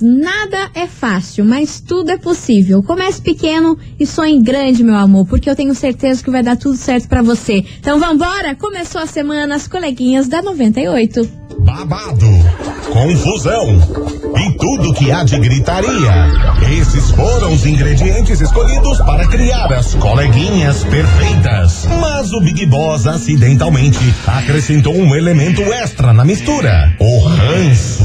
nada é fácil, mas tudo é possível. Comece pequeno e sonhe grande, meu amor, porque eu tenho certeza que vai dar tudo certo para você. Então vambora! Começou a semana, as coleguinhas da 98. Babado, confusão e tudo que há de gritaria. Esses foram os ingredientes escolhidos para criar as coleguinhas perfeitas. Mas o Big Boss acidentalmente acrescentou um elemento extra na mistura: o ranço.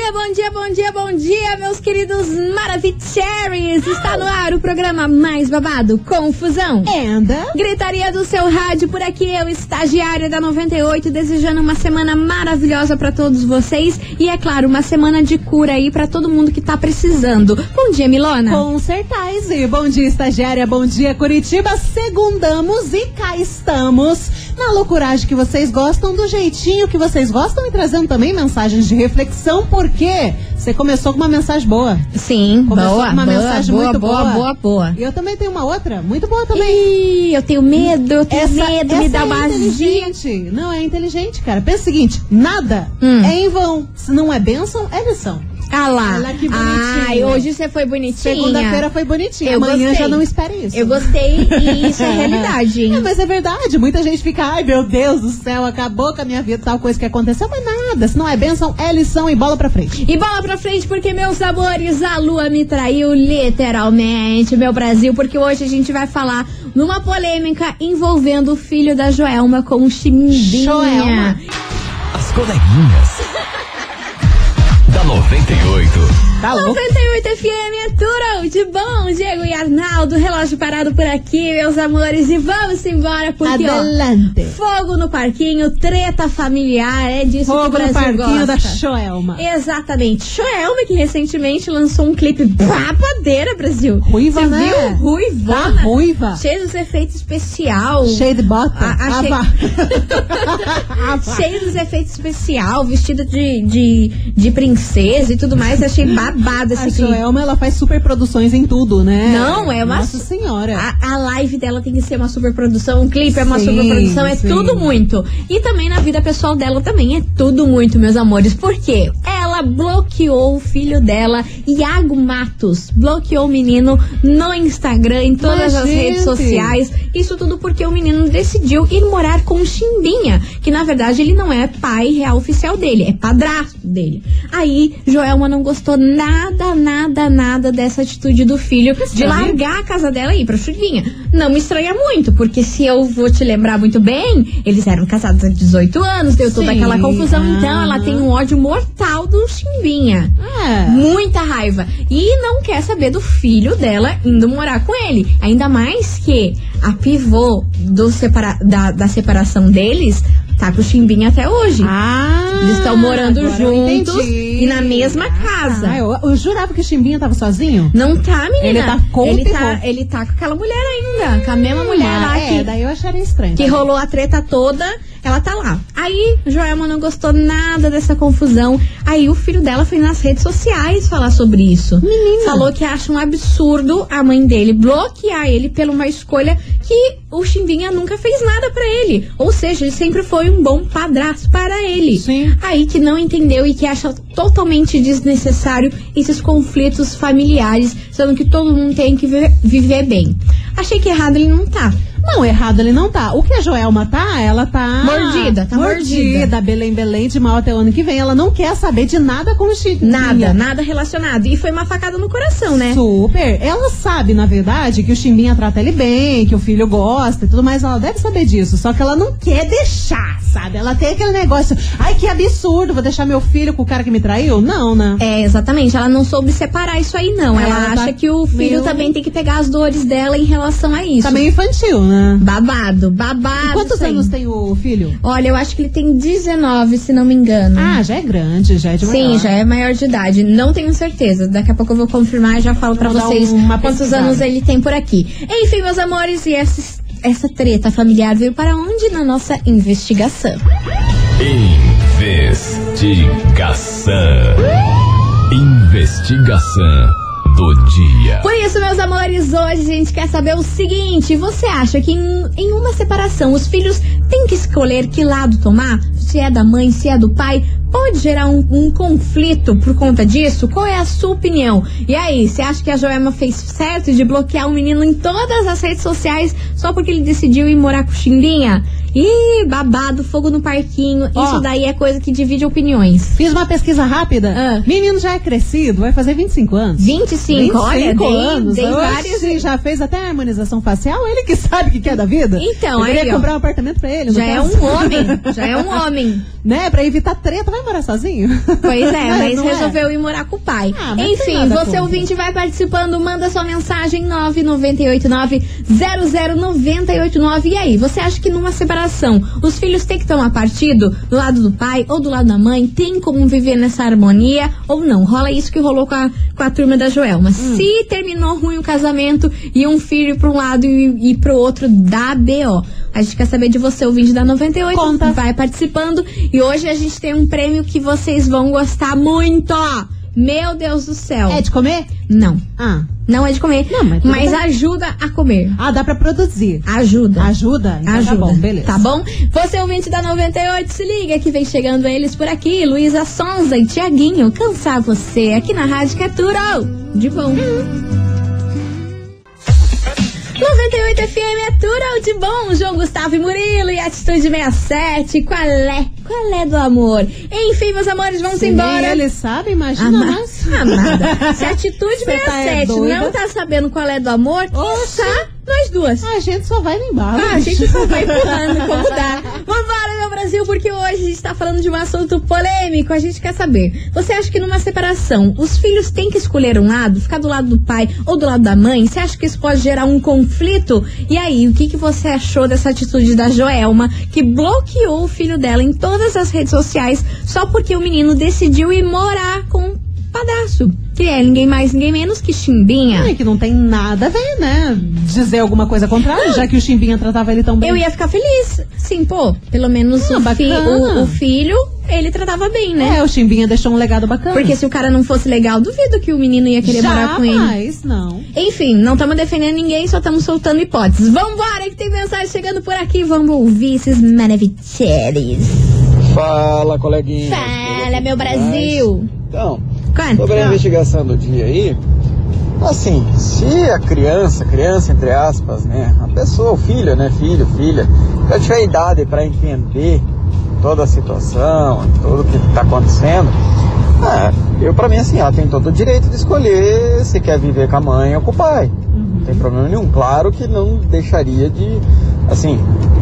bom dia, bom dia, bom dia, meus queridos Maravicheries! Está no ar o programa mais babado, Confusão. Anda. Gritaria do seu rádio, por aqui eu, estagiária da 98, desejando uma semana maravilhosa pra todos vocês e, é claro, uma semana de cura aí pra todo mundo que tá precisando. Bom dia, Milona. Com certeza. Bom dia, estagiária. Bom dia, Curitiba. Segundamos e cá estamos na loucuragem que vocês gostam, do jeitinho que vocês gostam e trazendo também mensagens de reflexão, porque você começou com uma mensagem boa. Sim, Começou boa, com uma boa, mensagem boa, muito boa, boa. boa, boa. E eu também tenho uma outra, muito boa também. Ih, eu tenho medo, eu tenho medo, me essa dá é uma inteligente. Não, é inteligente, cara. Pensa o seguinte: nada Hum. é em vão. Se não é bênção, é lição. Ah lá. Olha que bonitinho. Ai, hoje você foi bonitinha. Segunda-feira foi bonitinha. Eu Amanhã gostei. já não espere isso. Eu gostei e isso é realidade, hein? É, mas é verdade. Muita gente fica, ai meu Deus do céu, acabou com a minha vida, tal coisa que aconteceu. Mas nada, se não é bênção, é lição e bola pra frente. E bola pra frente, porque, meus amores, a lua me traiu literalmente, meu Brasil, porque hoje a gente vai falar numa polêmica envolvendo o filho da Joelma com o Chimbinha. Joelma. As coleguinhas. Da 98. Tá louco? 98 FM é tudo de bom, Diego e Arnaldo, relógio parado por aqui, meus amores, e vamos embora, porque, ó, Adelante. fogo no parquinho, treta familiar, é disso que o Fogo no Brasil parquinho da gosta. Joelma. Exatamente. Joelma, que recentemente lançou um clipe babadeira, Brasil. Ruiva, Você né? viu? Ruivona. Tá ruiva. Cheio dos efeitos especial. Cheio de bota. A- Ava. Ava. Cheio dos efeitos especial, vestida de, de, de princesa e tudo mais. Achei babado esse A clipe. Joelma, ela faz super produções em tudo, né? Não, é uma- Nossa senhora. A, a live dela tem que ser uma super produção, o clipe é uma Sim, super produção, é sim. tudo muito. E também na vida pessoal dela também é tudo muito, meus amores. Por quê? Ela bloqueou o filho dela, Iago Matos. Bloqueou o menino no Instagram, em todas Mas, as redes gente. sociais. Isso tudo porque o menino decidiu ir morar com o Chimbinha, que na verdade ele não é pai real oficial dele, é padrasto dele. Aí, Joelma não gostou nada, nada, nada dessa atitude do filho de largar a casa dela e ir pra Chimbinha. Não me estranha muito, porque se eu vou te lembrar muito bem, eles eram casados há 18 anos, deu toda Sim, aquela confusão. Então, aham. ela tem um ódio mortal do Chimbinha. É. Muita raiva. E não quer saber do filho dela indo morar com ele. Ainda mais que a pivô do separa da, da separação deles tá com o Chimbinha até hoje. Ah, Eles estão morando juntos e na mesma casa. Ah, eu, eu jurava que o Chimbinha tava sozinho. Não tá, menina. Ele tá com o ele tá, ele tá com aquela mulher ainda, com a mesma mulher Ah, lá é, que, daí eu acharia estranho. que rolou a treta toda. Ela tá lá. Aí, Joelma não gostou nada dessa confusão. Aí, o filho dela foi nas redes sociais falar sobre isso. Menina. Falou que acha um absurdo a mãe dele bloquear ele por uma escolha que o Chimbinha nunca fez nada pra ele. Ou seja, ele sempre foi um bom padrasto para ele. Sim. Aí que não entendeu e que acha totalmente desnecessário esses conflitos familiares, sendo que todo mundo tem que viver bem. Achei que errado ele não tá. Não, errado ele não tá. O que a Joelma tá, ela tá. Mordida, tá mordida. Belém, Belém, de mal até o ano que vem. Ela não quer saber de nada com o Chimbinha. Nada, nada relacionado. E foi uma facada no coração, né? Super. Ela sabe, na verdade, que o Chimbinha trata ele bem, que o filho gosta e tudo mais. Ela deve saber disso. Só que ela não quer deixar, sabe? Ela tem aquele negócio. Ai, que absurdo, vou deixar meu filho com o cara que me traiu? Não, né? É, exatamente. Ela não soube separar isso aí, não. Ela ela tá acha que o filho meio- também tem que pegar as dores dela em relação a isso. Tá meio infantil, né? Babado, babado. E quantos anos tem o filho? Olha, eu acho que ele tem 19, se não me engano. Ah, já é grande, já é de Sim, maior. já é maior de idade. Não tenho certeza. Daqui a pouco eu vou confirmar e já falo dar vocês uma quantos pesquisada. anos ele tem por aqui. Enfim, meus amores, e essa, essa treta familiar veio para onde? Na nossa investigação. Investigação. Investigação do dia. Por isso, meus amores, hoje a gente quer saber o seguinte: você acha que em, em uma separação os filhos têm que escolher que lado tomar? Se é da mãe, se é do pai? Pode gerar um, um conflito por conta disso? Qual é a sua opinião? E aí, você acha que a Joelma fez certo de bloquear o menino em todas as redes sociais só porque ele decidiu ir morar com Chimbinha? Ih, babado, fogo no parquinho. Ó. Isso daí é coisa que divide opiniões. Fiz uma pesquisa rápida. Ah. Menino já é crescido, vai fazer 25 anos. 25, olha, 25 dei, anos. dei Oxi, vários. já fez até a harmonização facial, ele que sabe o que quer da vida. Então, aí, ia ó. comprar um apartamento pra ele. Já é caso. um homem, já é um homem. Né, pra evitar treta, vai morar sozinho? Pois é, mas não é? resolveu ir morar com o pai. Ah, tem Enfim, você ouvinte vai participando, manda sua mensagem 998900989. E aí, você acha que numa separação os filhos têm que tomar partido do lado do pai ou do lado da mãe? Tem como viver nessa harmonia ou não? Rola isso que rolou com a, com a turma da Joelma. Hum. Se terminou ruim o casamento e um filho pra um lado e, e pro outro dá BO. A gente quer saber de você, ouvinte da 98. Conta. Vai participando. E hoje a gente tem um prêmio que vocês vão gostar muito. Meu Deus do céu. É de comer? Não. Ah. Não é de comer. Não, mas bem. ajuda a comer. Ah, dá pra produzir. Ajuda. Ajuda? Então Ajuda. Tá bom, beleza. Tá bom? Você, ouvinte da 98, se liga que vem chegando eles por aqui. Luísa Sonza e Tiaguinho. Cansar você aqui na Rádio é tudo de bom. 98 FM é tudo de bom. João Gustavo e Murilo e Atitude 67. Qual é? Qual é do amor? Enfim, meus amores, vamos Se embora. nem ele sabe, imagina Ama- nós. Amada. Se a Atitude Cê tá é 67 não tá sabendo qual é do amor, tá nós duas. A gente só vai no embalo. Ah, a gente só vai empurrando como dá. Vambora, meu Brasil, porque hoje a gente tá falando de um assunto polêmico. A gente quer saber. Você acha que numa separação os filhos têm que escolher um lado, ficar do lado do pai ou do lado da mãe? Você acha que isso pode gerar um conflito? E aí, o que, que você achou dessa atitude da Joelma, que bloqueou o filho dela em todas as redes sociais só porque o menino decidiu ir morar com o padraço? Que é ninguém mais, ninguém menos que Chimbinha. É que não tem nada a ver, né? Dizer alguma coisa contrária, já que o Chimbinha tratava ele tão bem. Eu ia ficar feliz. Sim, pô, pelo menos Ah, o, fi- bacana. o- o filho, ele tratava bem, né? É, o Chimbinha deixou um legado bacana. Porque se o cara não fosse legal, duvido que o menino ia querer morar com ele. Jamais, não. Enfim, não estamos defendendo ninguém, só estamos soltando hipóteses. Vambora, que tem mensagem chegando por aqui. Vamos ouvir esses maravilhosos. Fala, coleguinha. Fala, meu Brasil. Então, Quanto? sobre a investigação do dia aí, assim, se a criança, criança entre aspas, né, a pessoa, o filho, né, filho, filha, já tiver idade para entender toda a situação, tudo que tá acontecendo, ah, eu para mim assim, ela tem todo o direito de escolher se quer viver com a mãe ou com o pai. Não tem problema nenhum. Claro que não deixaria de, assim,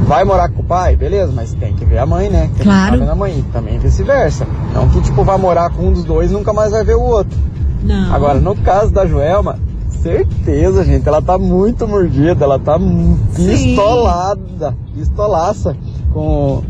vai morar com o pai, beleza, mas tem que ver a mãe, né? Tem Claro. que a mãe. Também vice-versa. Não que, tipo, vai morar com um dos dois e nunca mais vai ver o outro. Não. Agora, no caso da Joelma, certeza, gente, ela tá muito mordida, ela tá mu- Sim. pistolada, pistolaça com,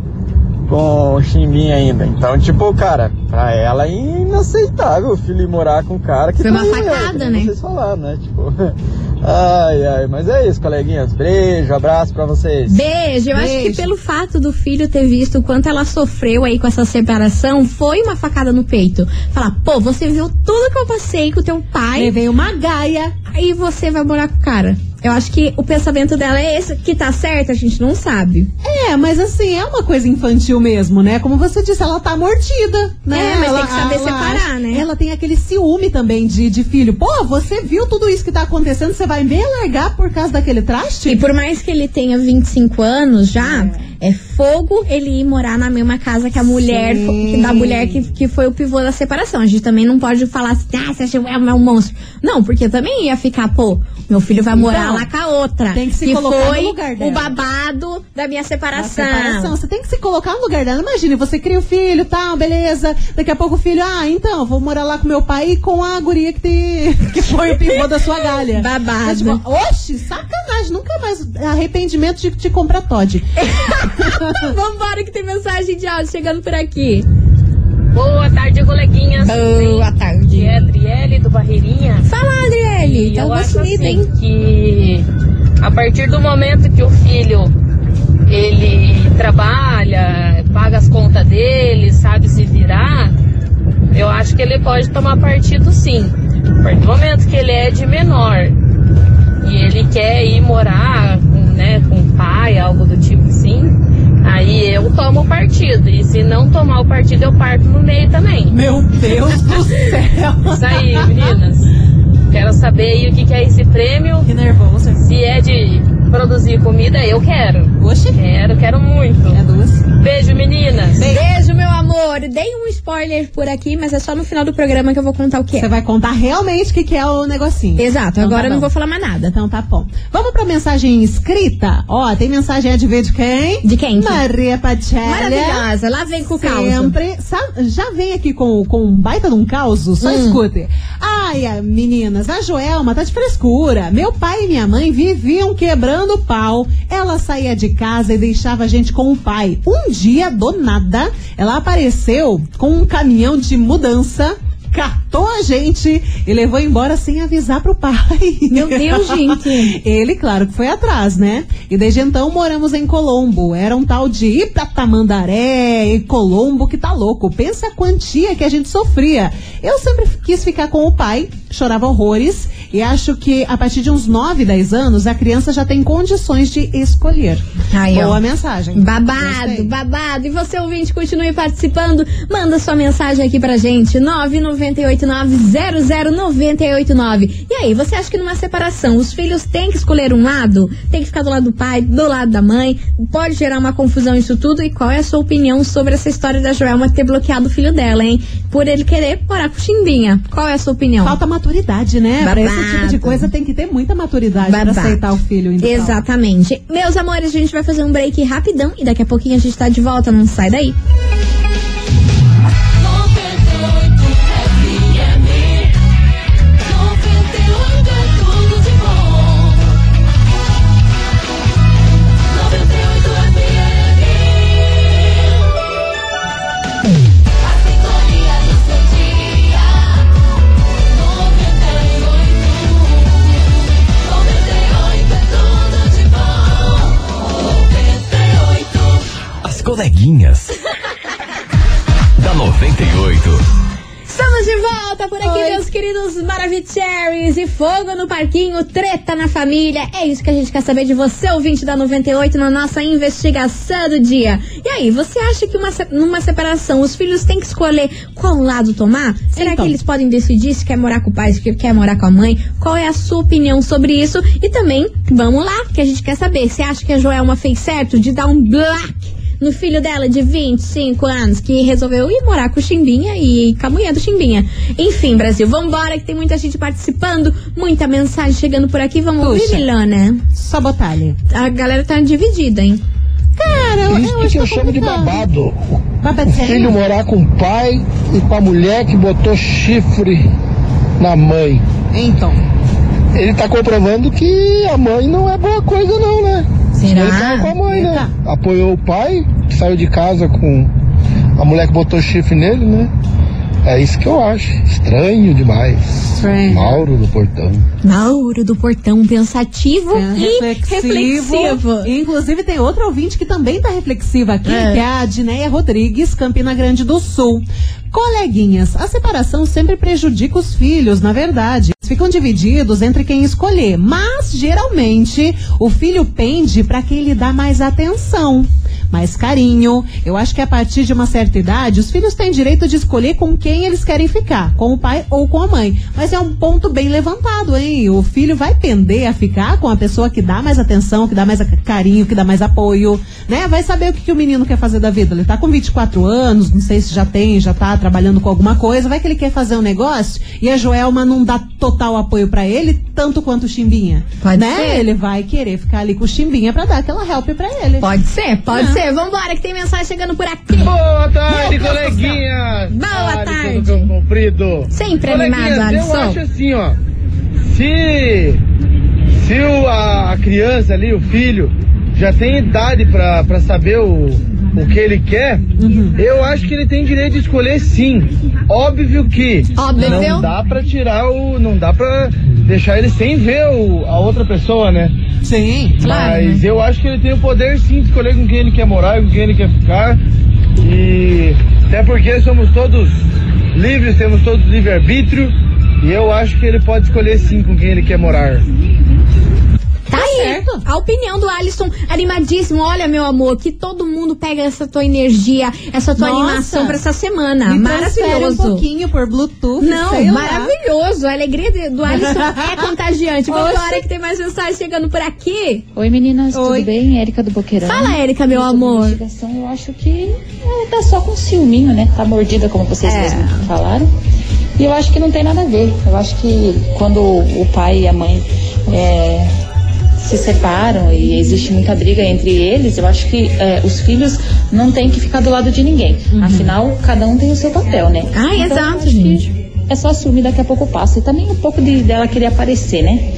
com o Chimbinha ainda. Então, tipo, cara, pra ela é inaceitável o filho ir morar com um cara que Foi uma tá aí, facada, né? Vocês falaram, né? Tipo, ai, ai, mas é isso, coleguinhas. Beijo, abraço pra vocês. Beijo. Eu acho que Beijo. pelo fato do filho ter visto o quanto ela sofreu aí com essa separação, foi uma facada no peito. Falar, pô, você viu tudo que eu passei com o teu pai, Levei uma gaia. aí você vai morar com o cara. Eu acho que o pensamento dela é esse, que tá certo, a gente não sabe. É, mas assim, é uma coisa infantil mesmo, né? Como você disse, ela tá mordida, né? É, mas ela, tem que saber separar, né? Ela tem aquele ciúme também de, de filho. Pô, você viu tudo isso que tá acontecendo, você vai me largar por causa daquele traste? E por mais que ele tenha 25 anos já, é, fogo ele ir morar na mesma casa que a mulher, Sim. da mulher que, que foi o pivô da separação. A gente também não pode falar assim, ah, você acha que é um monstro. Não, porque também ia ficar, pô, meu filho vai morar Então, lá com a outra. tem que se que colocar foi no lugar o dela. babado da minha Da separação. separação. Você tem que se colocar no lugar dela. Imagine, você cria o filho, tal, beleza. Daqui a pouco o filho, ah, então, vou morar lá com meu pai e com a guria que, te, que foi o pivô da sua galha. Babado. Você, tipo, Oxi, sacanagem. Nunca mais arrependimento de te comprar Todd. Vambora que tem mensagem de áudio chegando por aqui. Boa tarde, coleguinhas. Boa tarde. É Adriele do Barreirinha. Fala, Adriele. Tá uma acho sumida, assim hein? que a partir do momento que o filho ele trabalha, paga as contas dele, sabe sabe se virar, eu acho que ele pode tomar partido sim. A partir do momento que ele é de menor e ele quer ir morar né, com o pai, algo do tipo assim, aí eu tomo partido. E se não tomar o partido, eu parto no meio também. Meu Deus do céu. Isso aí, meninas. Quero saber aí o que, que é esse prêmio. Que nervoso. Se é de produzir comida, eu quero. Oxe, Quero, quero muito. é duas. Beijo, meninas. Beijo, amor. Dei um spoiler por aqui, mas é só no final do programa que eu vou contar o que Você é. vai contar realmente o que, que é o negocinho. Exato, Então agora tá eu não vou falar mais nada. Então tá bom. Vamos pra mensagem escrita? Ó, tem mensagem de ver de quem? De quem? Maria Pacelli. Maravilhosa, lá vem com o caos. Sempre. Já vem aqui com, com um baita de um caos? Só Hum. escute. Ai, meninas, a Joelma tá de frescura. Meu pai e minha mãe viviam quebrando pau. Ela saía de casa e deixava a gente com o pai. Um dia, do nada, ela apareceu com um caminhão de mudança. Catou a gente e levou embora sem avisar pro pai. Meu Deus, gente. Ele, claro, que foi atrás, né? E desde então moramos em Colombo. Era um tal de Itatamandaré e Colombo que tá louco. Pensa a quantia que a gente sofria. Eu sempre quis ficar com o pai, chorava horrores. E acho que a partir de uns 9, 10 anos, a criança já tem condições de escolher. Aí, ó. Boa mensagem. Babado, Gostei. babado. E você, ouvinte, continue participando. Manda sua mensagem aqui pra gente. 998900989. E aí, você acha que numa separação os filhos têm que escolher um lado? Tem que ficar do lado do pai, do lado da mãe? Pode gerar uma confusão isso tudo? E qual é a sua opinião sobre essa história da Joelma ter bloqueado o filho dela, hein? Por ele querer morar com Chimbinha. Qual é a sua opinião? Falta maturidade, né? Pra esse tipo de coisa tem que ter muita maturidade pra Babado. aceitar o filho. Então. Exatamente. Meus amores, a gente vai fazer um break rapidão e daqui a pouquinho a gente tá de volta, não sai daí. Volta por aqui, meus queridos Maravicheries. E fogo no parquinho, treta na família. É isso que a gente quer saber de você, ouvinte da 98, na nossa investigação do dia. E aí, você acha que uma, numa separação os filhos têm que escolher qual lado tomar? Será Então. que eles podem decidir se quer morar com o pai, se quer morar com a mãe? Qual é a sua opinião sobre isso? E também, vamos lá, que a gente quer saber. Você acha que a Joelma fez certo de dar um black? No filho dela de 25 anos que resolveu ir morar com o Chimbinha e com a mulher do Chimbinha. Enfim, Brasil, vambora que tem muita gente participando, muita mensagem chegando por aqui. Vamos ouvir, Puxa. Milana. Só botar ali. A galera tá dividida, hein? Cara, eu, Isso eu que eu tá chamo de babado. Babado O filho morar com o pai e com a mulher que botou chifre na mãe. Então. Ele tá comprovando que a mãe não é boa coisa não, né? Será? Com a mãe, né? Apoiou o pai, saiu de casa com a mulher que botou chifre nele, né? É isso que eu acho. Estranho demais. Estranho. Mauro do Portão. Mauro do Portão pensativo É, e reflexivo. Inclusive, tem outra ouvinte que também tá reflexiva aqui, É. que é a Dineia Rodrigues, Campina Grande do Sul. Coleguinhas, a separação sempre prejudica os filhos, na verdade. Eles ficam divididos entre quem escolher, mas geralmente o filho pende para quem lhe dá mais atenção. Mais carinho. Eu acho que a partir de uma certa idade, os filhos têm direito de escolher com quem eles querem ficar, com o pai ou com a mãe. Mas é um ponto bem levantado, hein? O filho vai pender a ficar com a pessoa que dá mais atenção, que dá mais carinho, que dá mais apoio, né? Vai saber o que, que o menino quer fazer da vida. Ele tá com 24 anos, não sei se já tem, já tá trabalhando com alguma coisa, vai que ele quer fazer um negócio e a Joelma não dá total apoio pra ele, tanto quanto o Chimbinha. Pode né? ser. Ele vai querer ficar ali com o Chimbinha pra dar aquela help pra ele. Pode ser, pode ser. Vambora que tem mensagem chegando por aqui. Boa tarde, Meu do coleguinhas! Boa tarde. Comprido. Sempre animado, Eu Alisson. acho assim, ó. Se, se o, a, a criança ali, o filho, já tem idade pra, pra saber o, o que ele quer, Uhum. eu acho que ele tem direito de escolher sim. Óbvio que Óbvio. não dá pra tirar o. Não dá pra deixar ele sem ver o, a outra pessoa, né? Sim. Claro, Mas eu acho que ele tem o poder sim de escolher com quem ele quer morar e com quem ele quer ficar. E até porque somos todos livres, temos todos livre-arbítrio. E eu acho que ele pode escolher sim com quem ele quer morar. Aí, a opinião do Alisson animadíssimo. Olha, meu amor, que todo mundo pega essa tua energia, essa tua Nossa. animação pra essa semana. Me Maravilhoso. um pouquinho por Bluetooth. Não, sei lá. maravilhoso. A alegria do Alisson é contagiante. Vamos embora que tem mais mensagem chegando por aqui. Oi meninas, Oi. tudo bem? Érica do Boqueirão. Fala, Érica, meu Sobre amor. investigação, eu acho que é, tá só com ciúminho, né? Tá mordida, como vocês É. mesmos falaram. E eu acho que não tem nada a ver. Eu acho que quando o pai e a mãe é, se separam e existe muita briga entre eles, eu acho que é, os filhos não têm que ficar do lado de ninguém. Afinal, cada um tem o seu papel, né? Uhum. Ah, Então, exato, gente. É só ciúme, daqui a pouco passa. E também um pouco de, dela querer aparecer, né?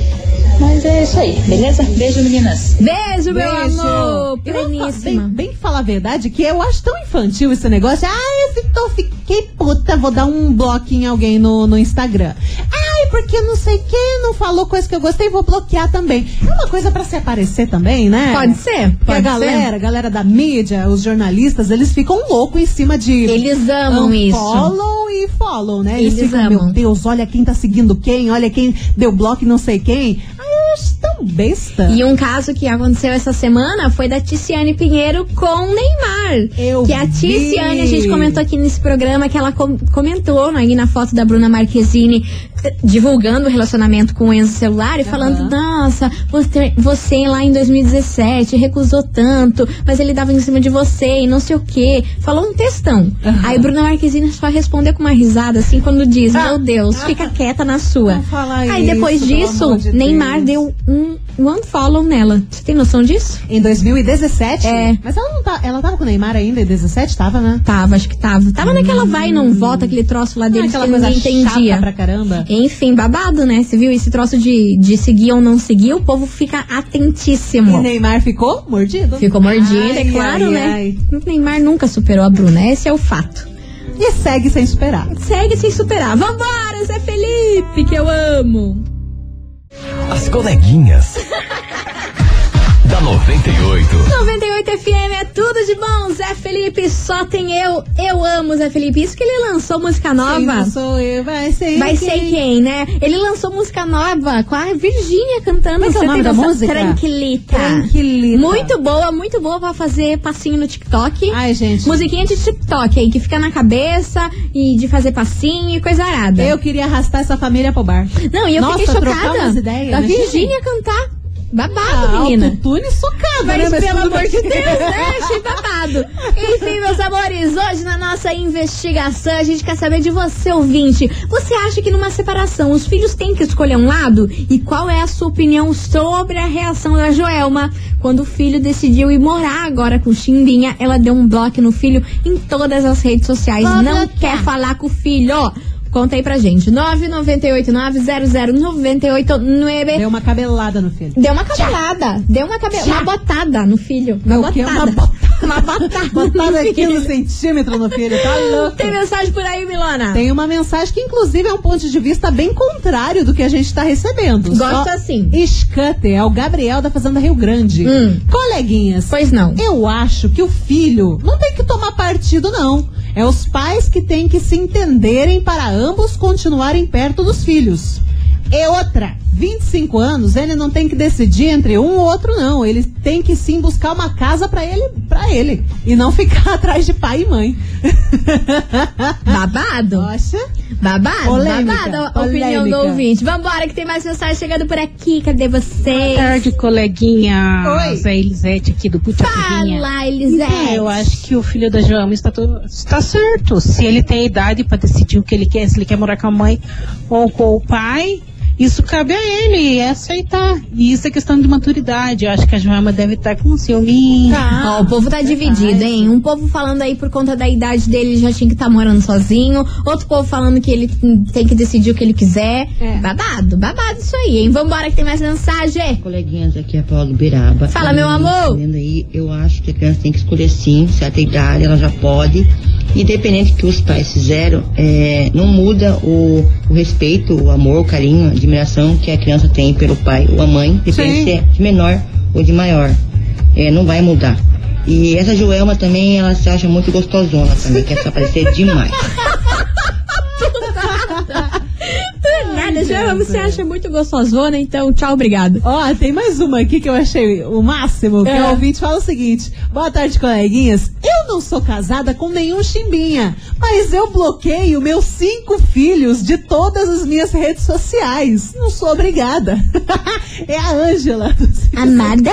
Mas é isso aí, beleza? Beijo, meninas. Beijo, meu Beijo. amor. Pleníssima. Bem, bem falar a verdade, que eu acho tão infantil esse negócio. Ah, eu fi- tô, fiquei puta, vou dar um bloco em alguém no, no Instagram. Porque não sei quem não falou coisa que eu gostei, vou bloquear também. É uma coisa pra se aparecer também, né? Pode ser. Porque a Pode galera, ser. a galera da mídia, os jornalistas, eles ficam loucos em cima de. Eles amam isso. Follow e follow, né? Eles, Eles ficam, amam. meu Deus, olha quem tá seguindo quem, olha quem deu bloco e não sei quem. Acho tão besta. E um caso que aconteceu essa semana foi da Ticiane Pinheiro com Neymar. Eu que a vi. Ticiane, a gente comentou aqui nesse programa que ela com- comentou né, aí na foto da Bruna Marquezine divulgando o relacionamento com o Enzo Celular e falando, nossa, você, você lá em 2017 recusou tanto, mas ele dava em cima de você e não sei o quê. Falou um textão. Aí Bruna Marquezine só respondeu com uma risada assim quando diz, meu Deus, fica quieta na sua. Aí isso, depois disso, de Neymar deu um one follow nela. Você tem noção disso? Em 2017? É. Mas ela não tá. Ela tava com o Neymar ainda em 17? Tava, né? Tava, acho que tava. Tava naquela vai e não volta, aquele troço lá deles Aquela que coisa entendia. pra caramba. Enfim, babado, né? Você viu esse troço de, de seguir ou não seguir, o povo fica E atentíssimo. Neymar ficou mordido? Ficou mordido, Ai, é claro, ai, né? ai. O Neymar nunca superou a Bruna, esse é o fato. E segue sem superar. Segue sem superar. Vambora, Zé Felipe, que eu amo. As coleguinhas. Da 98. 98 FM é tudo de bom, Zé Felipe, só tem eu. Eu amo Zé Felipe. Isso que ele lançou música Quem nova. não sou eu, vai ser Vai quem? ser quem, né? Ele lançou música nova com a Virgínia cantando. Como é é o nome da música? Tranquilita. Tranquilita. Muito boa, muito boa pra fazer passinho no TikTok. Ai, gente. Musiquinha de TikTok aí, que fica na cabeça e de fazer passinho e coisa arada. Eu queria arrastar essa família pro bar. Não, e eu Nossa, fiquei chocada umas ideias, da né, Virgínia cantar. Babado, Ah, menina. autotune socado, Mas né? Mas pelo tudo amor de Deus, né? Achei babado. Enfim, meus amores, hoje na nossa investigação a gente quer saber de você, ouvinte. Você acha que numa separação os filhos têm que escolher um lado? E qual é a sua opinião sobre a reação da Joelma? Quando o filho decidiu ir morar agora com Chimbinha, ela deu um bloco no filho em todas as redes sociais. Vou Não bloquear. quer falar com o filho. Conta aí pra gente. 998900989. Deu uma cabelada no filho. Deu uma cabelada. Deu uma cabelada. Uma botada no filho. Uma O quê? botada. Uma botada. Uma botada. Botada aqui no centímetro no filho, tá louco. Tem mensagem por aí, Milona? Tem uma mensagem que, inclusive, é um ponto de vista bem contrário do que a gente tá recebendo. Gosto Só assim. Escutem, é o Gabriel da Fazenda Rio Grande. Hum. Coleguinhas, Pois não. eu acho que o filho não tem que tomar partido, não. É os pais que têm que se entenderem para ambos continuarem perto dos filhos. E outra, 25 anos, ele não tem que decidir entre um ou outro, não. Ele tem que sim buscar uma casa pra ele, para ele. E não ficar atrás de pai e mãe. Babado? Poxa. Babado? Polêmica, Babado a opinião do ouvinte. Vambora, que tem mais mensagem chegando por aqui. Cadê vocês? Boa tarde, coleguinha. Oi. É Elisete aqui do Putiapinha. Fala, Elisete. Então, eu acho que o filho da Joelma está, to- está certo. Se ele tem idade para decidir o que ele quer, se ele quer morar com a mãe ou com o pai, isso cabe a ele é aceitar. E isso é questão de maturidade. Eu acho que a Joelma deve estar com um ciúminho. Ó, o povo tá dividido, hein? Um povo falando aí por conta da idade dele, ele já tinha que estar morando sozinho. Outro povo falando que ele tem que decidir o que ele quiser. É. Babado, babado isso aí, hein? Vambora que tem mais mensagem. Coleguinhas, aqui é a Paula do Biraba. Fala, meu amor. Vendo aí, eu acho que a criança tem que escolher sim, certa idade, ela já pode. Independente do que os pais fizeram, é, não muda o, o respeito, o amor, o carinho, a admiração que a criança tem pelo pai ou a mãe, depende se é de menor ou de maior. É, não vai mudar. E essa Joelma também, ela se acha muito gostosona também, quer se aparecer demais. Nada, já você acha muito gostosona, então tchau, obrigado. Ó, tem mais uma aqui que eu achei o máximo, que É. o ouvinte fala o seguinte: Boa tarde, coleguinhas. Eu não sou casada com nenhum chimbinha, mas eu bloqueio meus cinco filhos de todas as minhas redes sociais. Não sou obrigada. é a Ângela. Amada?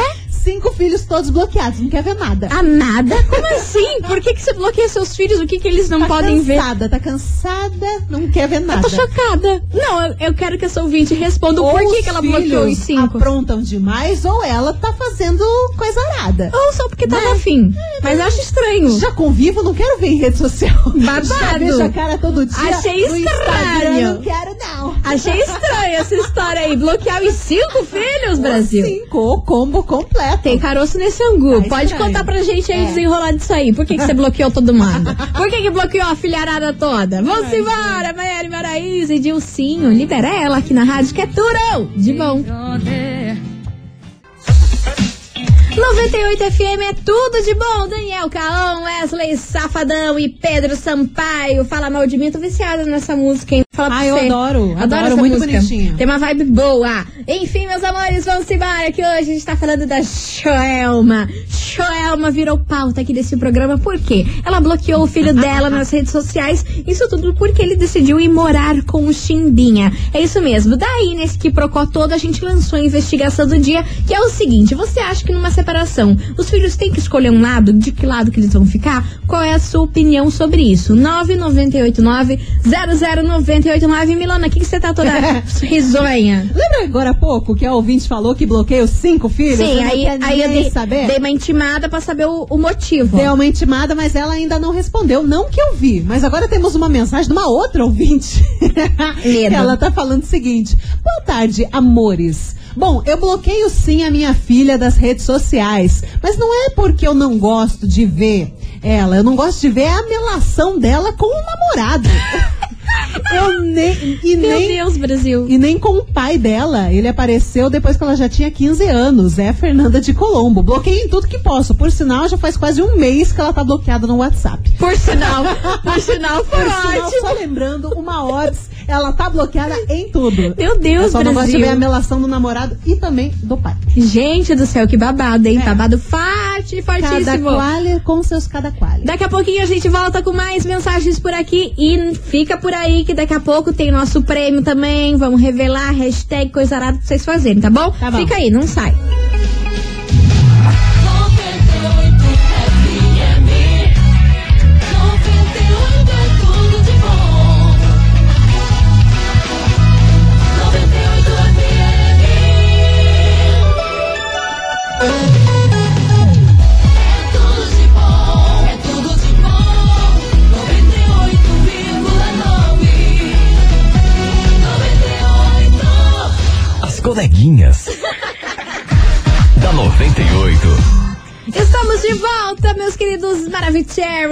Cinco filhos todos bloqueados, não quer ver nada. Amada? Como assim? Por que, que você bloqueia seus filhos? O que, que eles não tá podem ver? cansada, tá cansada, não quer ver nada. Eu tô chocada. Não, eu, eu quero que essa ouvinte responda o Ou porquê os que ela bloqueou os cinco. aprontam demais, ou ela tá fazendo coisa arada. Ou só porque tava afim. Mas eu acho estranho. Já convivo, não quero ver em rede social. Babado. Já vejo a cara todo dia. Achei estranho. Não quero, não. Achei estranha essa história aí. Bloquear os cinco filhos, Brasil. Cinco, combo completo. Tem caroço nesse angu. Tá Pode contar pra gente aí É. desenrolar disso aí. Por que, que você bloqueou todo mundo? Por que, que bloqueou a filharada toda? Vamos embora, Maiane Maraíza e Dilcinho. Libera ela aqui na rádio que é turão. De bom. 98 FM é tudo de bom. Daniel Caão, Wesley Safadão e Pedro Sampaio. Fala mal de mim, tô viciada nessa música, hein? Fala pra Ah, eu você. adoro, adoro, essa muito música. bonitinha. Tem uma vibe boa. Enfim, meus amores, vamos embora que hoje a gente tá falando da Joelma. Joelma virou pauta aqui desse programa, por quê? Ela bloqueou o filho dela nas redes sociais, isso tudo porque ele decidiu ir morar com o Chimbinha. É isso mesmo. Daí, nesse que procó todo, a gente lançou a investigação do dia, que é o seguinte, você acha que numa separação, os filhos têm que escolher um lado, de que lado que eles vão ficar? Qual é a sua opinião sobre isso? 9989-00989. Milana, o que que você tá toda risonha? Lembra agora há pouco que a ouvinte falou que bloqueia os cinco filhos? Sim, aí, aí eu dei, saber? dei uma intimada pra saber o, o motivo. Deu uma intimada, mas ela ainda não respondeu. Não que eu vi, mas agora temos uma mensagem de uma outra ouvinte. Ela tá falando o seguinte: Boa tarde, amores. Bom, eu bloqueio sim a minha filha das redes sociais, mas não é porque eu não gosto de ver ela, eu não gosto de ver a melação dela com o namorado. Eu nem. E Meu nem Deus, Brasil. e nem com o pai dela. Ele apareceu depois que ela já tinha 15 anos. É a Fernanda de Colombo. Bloqueei em tudo que posso. Por sinal, já faz quase um mês que ela tá bloqueada no WhatsApp. Por sinal, por sinal foi Por sinal, ótimo. só lembrando, uma Orbs, ela tá bloqueada em tudo. Meu Deus, Eu só não gosto de Brasil. ver a melação do namorado e também do pai. Gente do céu, que babado, hein? É. Babado forte, Cada fortíssimo. qual com seus cada qual. Daqui a pouquinho a gente volta com mais mensagens por aqui e fica por aí que daqui a pouco tem nosso prêmio também. Vamos revelar hashtag coisa arada pra vocês fazerem, tá bom? Tá bom. Fica aí, não sai.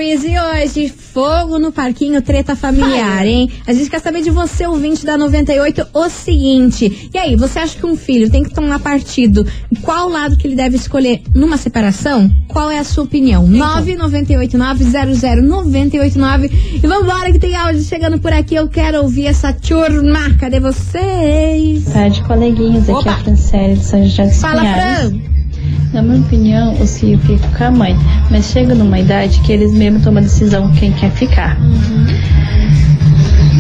Maravicheries. E hoje, fogo no parquinho, treta familiar, hein? A gente quer saber de você, ouvinte da 98, o seguinte. E aí, você acha que um filho tem que tomar partido? Qual lado que ele deve escolher numa separação? Qual é a sua opinião? 998900989. E vambora que tem áudio chegando por aqui. Eu quero ouvir essa turma. Cadê vocês? Tarde, coleguinhas. Aqui é a Franciele de São José dos Fala, Pinhais. Fran. Na minha opinião, os filhos ficam com a mãe, mas chega numa idade que eles mesmos tomam a decisão quem quer ficar.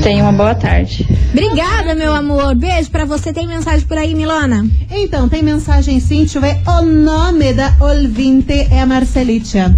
Tenha uma boa tarde. Obrigada, meu amor. Beijo pra você. Tem mensagem por aí, Milona? Então, tem mensagem sim, deixa eu ver. O nome da ouvinte é a Marcelitia.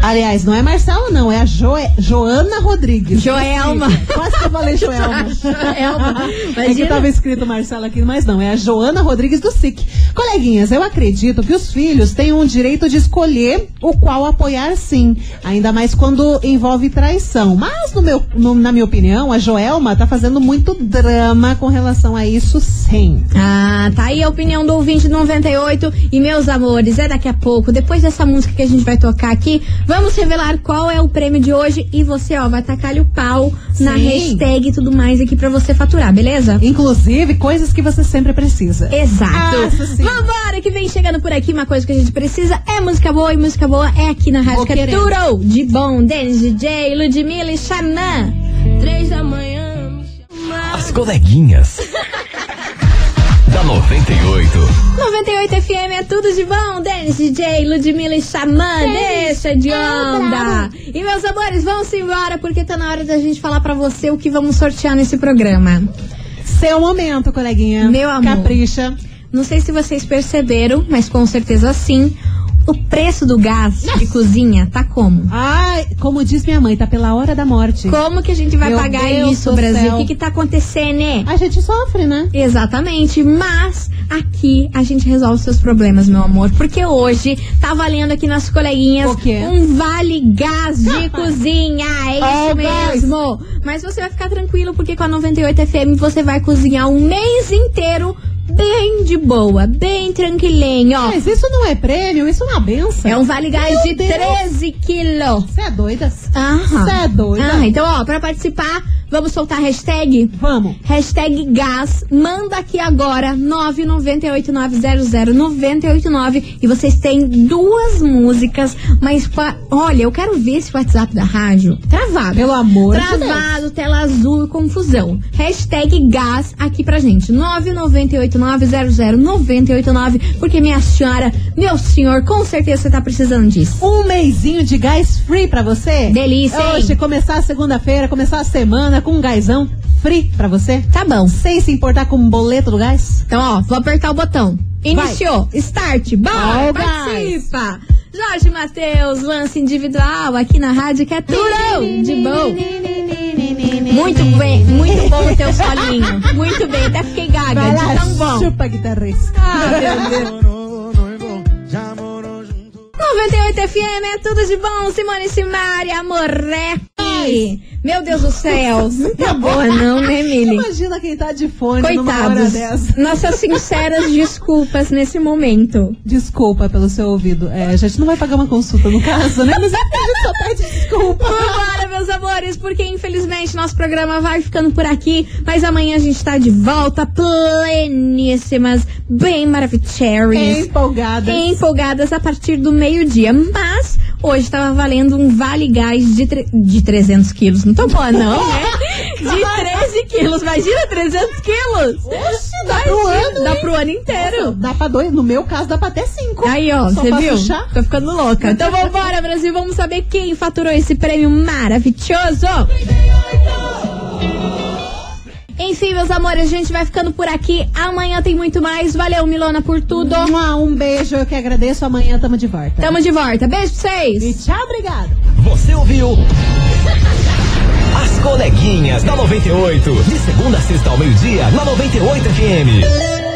Aliás, não é Marcela, não, é a Joe- Joana Rodrigues. Joelma. Quase que eu falei Joelma. Joelma. É que Imagina. tava escrito Marcela aqui, mas não, é a Joana Rodrigues do SIC. Coleguinhas, eu acredito que os filhos têm o direito de escolher o qual apoiar sim. Ainda mais quando envolve traição. Mas, no meu, no- na minha opinião, a Joelma tá fazendo muito drama com relação a isso sim. Ah, tá aí a opinião do ouvinte 98. E meus amores, é daqui a pouco, depois dessa música que a gente vai tocar aqui, Vamos revelar qual é o prêmio de hoje e você, ó, vai tacar-lhe o pau na Sim. hashtag e tudo mais aqui pra você faturar, beleza? Inclusive, coisas que você sempre precisa. Exato. Nossa, sim. Vambora, que vem chegando por aqui. Uma coisa que a gente precisa é música boa. E música boa é aqui na Rádio Vou que é querendo. Turo, de bom. Denis DJ, Ludmilla e Xanã. Três da manhã. As coleguinhas. Da 98. 98 FM é tudo de bom. Denis DJ, Ludmilla e Xamã, deixa de onda. E meus amores, vamos embora porque tá na hora da gente falar pra você o que vamos sortear nesse programa. Seu momento, coleguinha. Meu amor. Capricha. Não sei se vocês perceberam, mas com certeza sim. O preço do gás de cozinha tá como? Ai, como diz minha mãe, tá pela hora da morte. Como que a gente vai Meu pagar Deus isso, Brasil? O que que tá acontecendo, né? A gente sofre, né? Exatamente, mas aqui a gente resolve os seus problemas, meu amor. Porque hoje tá valendo aqui nas coleguinhas um vale gás de cozinha. É isso Oh, mesmo. Mas você vai ficar tranquilo porque com a 98 FM você vai cozinhar um mês inteiro bem de boa, bem tranquilinho. ó. Mas isso não é prêmio, isso é uma benção. É um vale gás de Deus. 13 quilos. Você é doida? Aham. Você é doida? Ah, então, ó, pra participar, vamos soltar a hashtag? Vamos. Hashtag gás, manda aqui agora 998900989 e vocês têm duas músicas, mas olha, eu quero ver esse WhatsApp da rádio travado. Pelo amor de Deus. Travado, tela azul e confusão. Hashtag gás aqui pra gente. 998900989 porque minha senhora, meu senhor, com certeza você tá precisando disso. Um mêsinho de gás free pra você? Delícia, hein? Hoje, começar a segunda-feira, começar a semana com um gásão free pra você? Tá bom. Sem se importar com o boleto do gás? Então, ó, vou apertar o botão. Iniciou, start, bora, Ó, participa! Jorge Matheus, lance individual aqui na rádio que é turão, de bom. Muito bem, muito bom o teu solinho. Muito bem, até fiquei gaga, Vai lá, tão bom. chupa guitarrista. Ah, meu Deus. 98 FM é tudo de bom, Simone Simari, amoré. Meu Deus do céu, não tá boa não, né, Mili? Imagina quem tá de fone Coitados. Nossas sinceras desculpas nesse momento. Desculpa pelo seu ouvido. É, a gente não vai pagar uma consulta no caso, né? Mas a gente só pede desculpa. Vambora, meus amores, porque infelizmente nosso programa vai ficando por aqui. Mas amanhã a gente tá de volta, pleníssimas, bem maravilhosas. Empolgada. empolgadas a partir do meio-dia. Mas hoje tava valendo um vale gás de, de 300 quilos. Não tô boa, não, né? De 13 quilos. Imagina 300 quilos. Oxe, dá pro ano, Dá hein? pro ano inteiro. Dá pra dois, no meu caso dá pra até cinco. Aí, ó, você viu? chá. Tô ficando louca. Então vambora, Brasil. Vamos saber quem faturou esse prêmio maravilhoso. Enfim, meus amores, a gente vai ficando por aqui. Amanhã tem muito mais. Valeu, Milona, por tudo. Um beijo, eu que agradeço. Amanhã tamo de volta. Tamo de volta. Beijo pra E vocês. tchau, obrigada. Você ouviu? As coleguinhas da 98. De segunda a sexta ao meio-dia, na 98 FM.